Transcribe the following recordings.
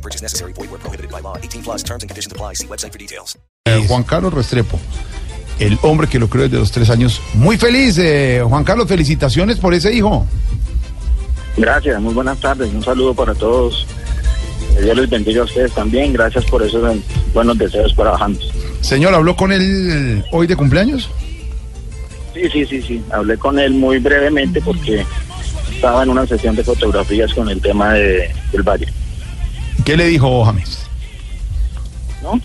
No purchase necessary. Void where prohibited by law. 18 plus terms and conditions apply. See website for details. Eh, Juan Carlos Restrepo, el hombre que lo creó desde los tres años. Muy feliz, eh, Juan Carlos, felicitaciones por ese hijo. Gracias, muy buenas tardes. Un saludo para todos. Dios les bendiga a ustedes también. Gracias por esos eh, buenos deseos para James. Señor, ¿habló con él hoy de cumpleaños? Sí, sí, sí, sí. Hablé con él muy brevemente porque estaba en una sesión de fotografías con el tema de, del Valle. ¿Qué le dijo James? ¿no?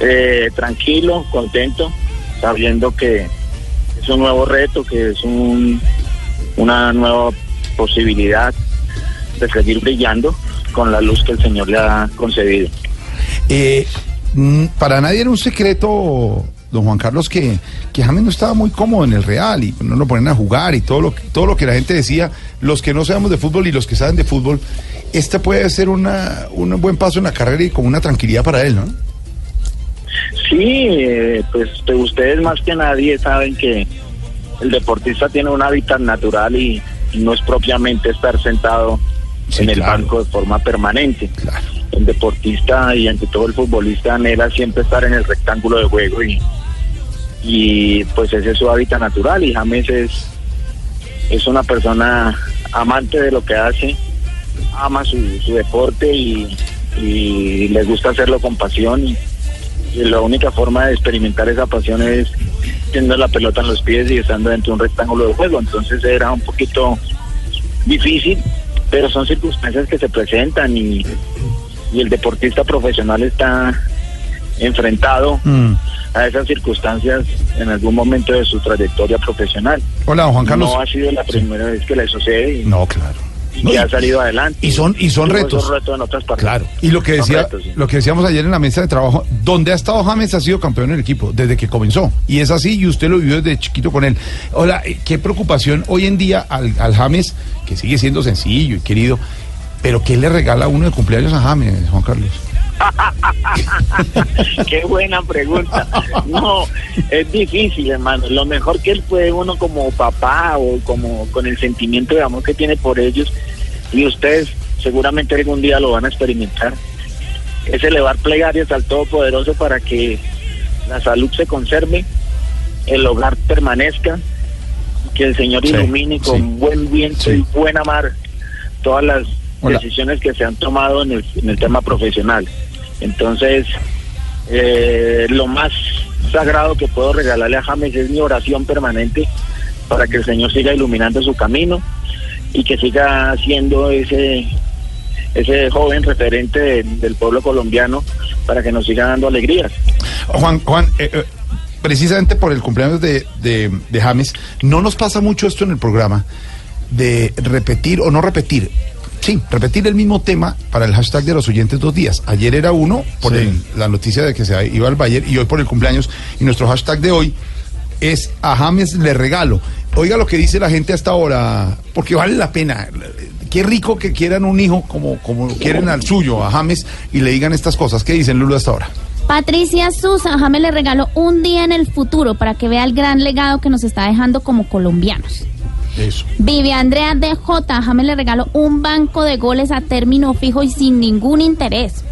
Eh, tranquilo, contento, sabiendo que es un nuevo reto, que es un, una nueva posibilidad de seguir brillando con la luz que el Señor le ha concedido. Eh, mm, para nadie era un secreto, don Juan Carlos, que, que James no estaba muy cómodo en el Real y no lo ponen a jugar y todo lo, que- todo lo que la gente decía, los que no sabemos de fútbol y los que saben de fútbol, este puede ser una, un buen paso en la carrera y con una tranquilidad para él, ¿no? Sí, eh, pues pues, ustedes más que nadie saben que el deportista tiene un hábitat natural y, y no es propiamente estar sentado Sí, en el claro. banco de forma permanente. Claro. El deportista y ante todo el futbolista anhela siempre estar en el rectángulo de juego y, y pues ese es su hábitat natural y James es, es una persona amante de lo que hace, ama su, deporte y, le gusta hacerlo con pasión y, y la única forma de experimentar esa pasión es teniendo la pelota en los pies y estando dentro de un rectángulo de juego. Entonces era un poquito difícil, pero son circunstancias que se presentan y, y el deportista profesional está enfrentado Mm. A esas circunstancias en algún momento de su trayectoria profesional. Hola, don Juan Carlos. No ha sido la primera vez que le sucede y, No, claro. y No, ha salido adelante. y son- y son retos. en otras partes. Claro. Y lo que decía, retos, sí. lo que decíamos ayer en la mesa de trabajo, donde ha estado James ha sido campeón en el equipo desde que comenzó. Y es así, y usted lo vivió desde chiquito con él. Hola, eh, qué preocupación hoy en día al, al James, que sigue siendo sencillo y querido, pero ¿qué le regala uno de cumpleaños a James, Juan Carlos? Qué buena pregunta. No, es difícil, hermano. Lo mejor que él puede uno como papá o como con el sentimiento de amor que tiene por ellos, y ustedes seguramente algún día lo van a experimentar, es elevar plegarias al Todopoderoso para que la salud se conserve, el hogar permanezca, que el Señor Sí, ilumine con sí. buen viento Sí. y buena mar todas las Hola. decisiones que se han tomado en el, en el tema profesional. Entonces, eh, lo más sagrado que puedo regalarle a James es mi oración permanente para que el Señor siga iluminando su camino y que siga siendo ese ese joven referente de- del pueblo colombiano para que nos siga dando alegrías. Juan, Juan, eh, eh, precisamente por el cumpleaños de, de James, no nos pasa mucho esto en el programa de repetir o no repetir. Sí, repetir el mismo tema para el hashtag de los oyentes dos días. Ayer era uno por Sí. el- la noticia de que se iba al Bayern y hoy por el cumpleaños. Y nuestro hashtag de hoy es a James le regalo. Oiga lo que dice la gente hasta ahora, porque vale la pena. Qué rico que quieran un hijo como, como quieren al suyo, a James, y le digan estas cosas. ¿Qué dicen Lulu hasta ahora? Patricia Susa, James le regaló un día en el futuro para que vea el gran legado que nos está dejando como colombianos. Eso. Vivi Andrea DJ, James le regaló un banco de goles a término fijo y sin ningún interés.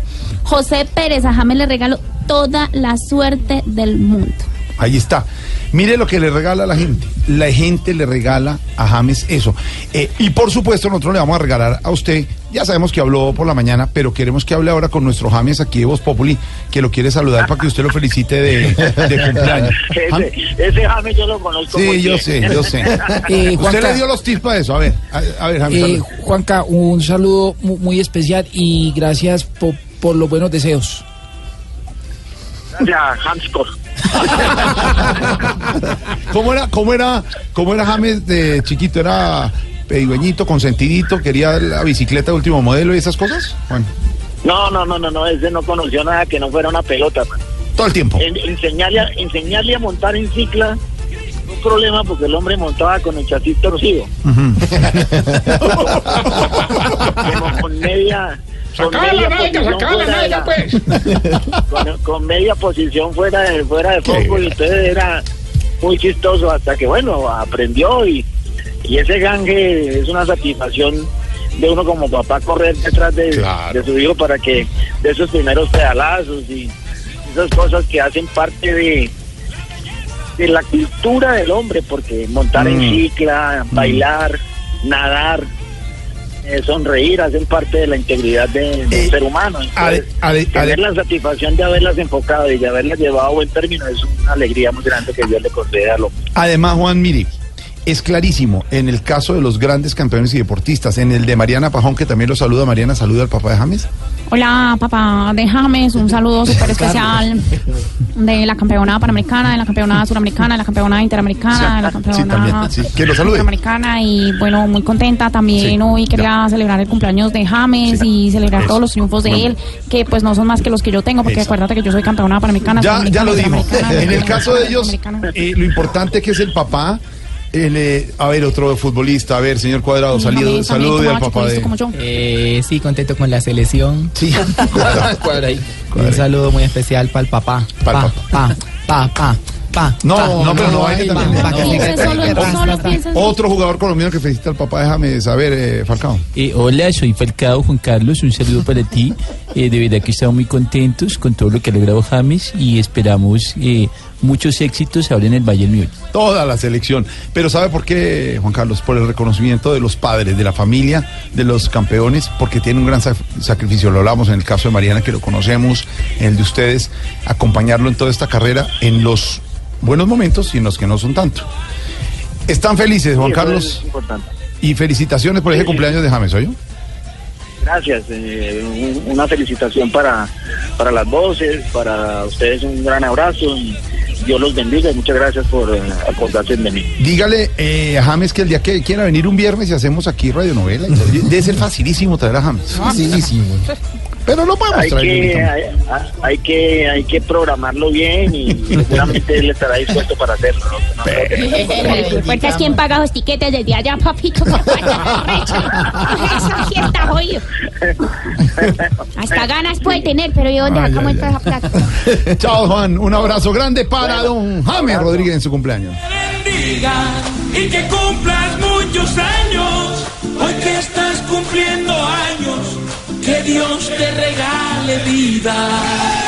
José Pérez, a James le regaló toda la suerte del mundo. Ahí está. Mire lo que le regala a la gente. La gente le regala a James eso. Eh, y por supuesto, nosotros le vamos a regalar a usted. Ya sabemos que habló por la mañana, pero queremos que hable ahora con nuestro James aquí de Voz Populi, que lo quiere saludar para que usted lo felicite de, de cumpleaños. Ese, ese James yo lo conozco muy Sí, yo bien. sé, yo sé. Eh, usted Juanca. le dio los tips para eso. A ver, a, a ver, James. Eh. Juanca, un saludo mu- muy especial y gracias po- por los buenos deseos. Gracias, Hanskor. ¿Cómo era, cómo era, cómo era James de chiquito? ¿Era pedigüeñito, consentidito, quería la bicicleta de último modelo y esas cosas? Bueno. No, no, no, no, no, ese no conoció nada que no fuera una pelota, man. Todo el tiempo. En- enseñarle, a, enseñarle a montar en cicla un problema porque el hombre montaba con el chasis torcido. Como con media. Con media posición fuera de la- con, con media posición fuera de, fuera de foco y entonces era muy chistoso hasta que bueno aprendió y, y ese gangue es una satisfacción de uno como papá correr detrás de, Claro. de su hijo para que de esos primeros pedalazos y esas cosas que hacen parte de de la cultura del hombre porque montar en Mm. cicla bailar nadar eh, sonreír hacen parte de la integridad de- del Eh, ser humano Entonces, tener la satisfacción de haberlas enfocado y de haberlas llevado a buen término es una alegría muy grande que Dios le concede al hombre. Además, Juan, mire, es clarísimo en el caso de los grandes campeones y deportistas, en el de Mariana Pajón, que también lo saluda, Mariana, saluda al papá de James. Hola, papá de James, un saludo súper especial de la campeona panamericana, de la campeona suramericana, de la campeona interamericana, de la campeona Sí, sí, panamericana y bueno, muy contenta también Sí, hoy quería celebrar el cumpleaños de James y celebrar Eso. todos los triunfos de Bueno. él, que pues no son más que los que yo tengo, porque Eso. acuérdate que yo soy campeona panamericana. Ya, ya lo dijo. suramericana, En el caso de ellos, eh, lo importante que es el papá. El, eh, a ver, otro futbolista, a ver, señor Cuadrado, también salude al papá de... Eh, sí, contento con la selección. Sí, Un saludo muy especial para el papá. Pa'l Pa, papá. pa, pa, pa, pa. No, pa. no, pero no Otro jugador colombiano que felicita al papá de James, a ver, eh, Falcao. Eh, hola, soy Falcao Juan Carlos, un saludo para ti. Eh, de verdad que estamos muy contentos con todo lo que ha logrado James y esperamos eh, muchos éxitos ahora en el Bayern Múnich. Toda la selección. Pero ¿sabe por qué, Juan Carlos? Por el reconocimiento de los padres, de la familia, de los campeones, porque tiene un gran sac- sacrificio. Lo hablamos en el caso de Mariana, que lo conocemos, en el de ustedes, acompañarlo en toda esta carrera, en los buenos momentos y en los que no son tanto. Están felices, Juan Sí, Carlos, es importante. y felicitaciones por ese Sí, cumpleaños de James, ¿oye? Gracias, eh, un- una felicitación para, para las voces, para ustedes un gran abrazo y Dios los bendiga y muchas gracias por eh, acordarse de mí. Dígale eh, a James que el día que quiera venir un viernes y hacemos aquí radionovela. Debe ser facilísimo traer a James. Facilísimo. Pero lo podemos Hay traer. que, hay, hay que hay que programarlo bien y seguramente él estará dispuesto para hacerlo. ¿no? No creo que- Puertas, ¿quién paga los tiquetes desde allá, papito? Eso sí está jodido. Hasta ganas puede tener, pero ¿y dónde sacamos esa plata? Chao, Juan. Un abrazo grande para don James Rodríguez en su cumpleaños. bendiga y que cumplas muchos años. Hoy que estás cumpliendo años, que Dios te regale vida.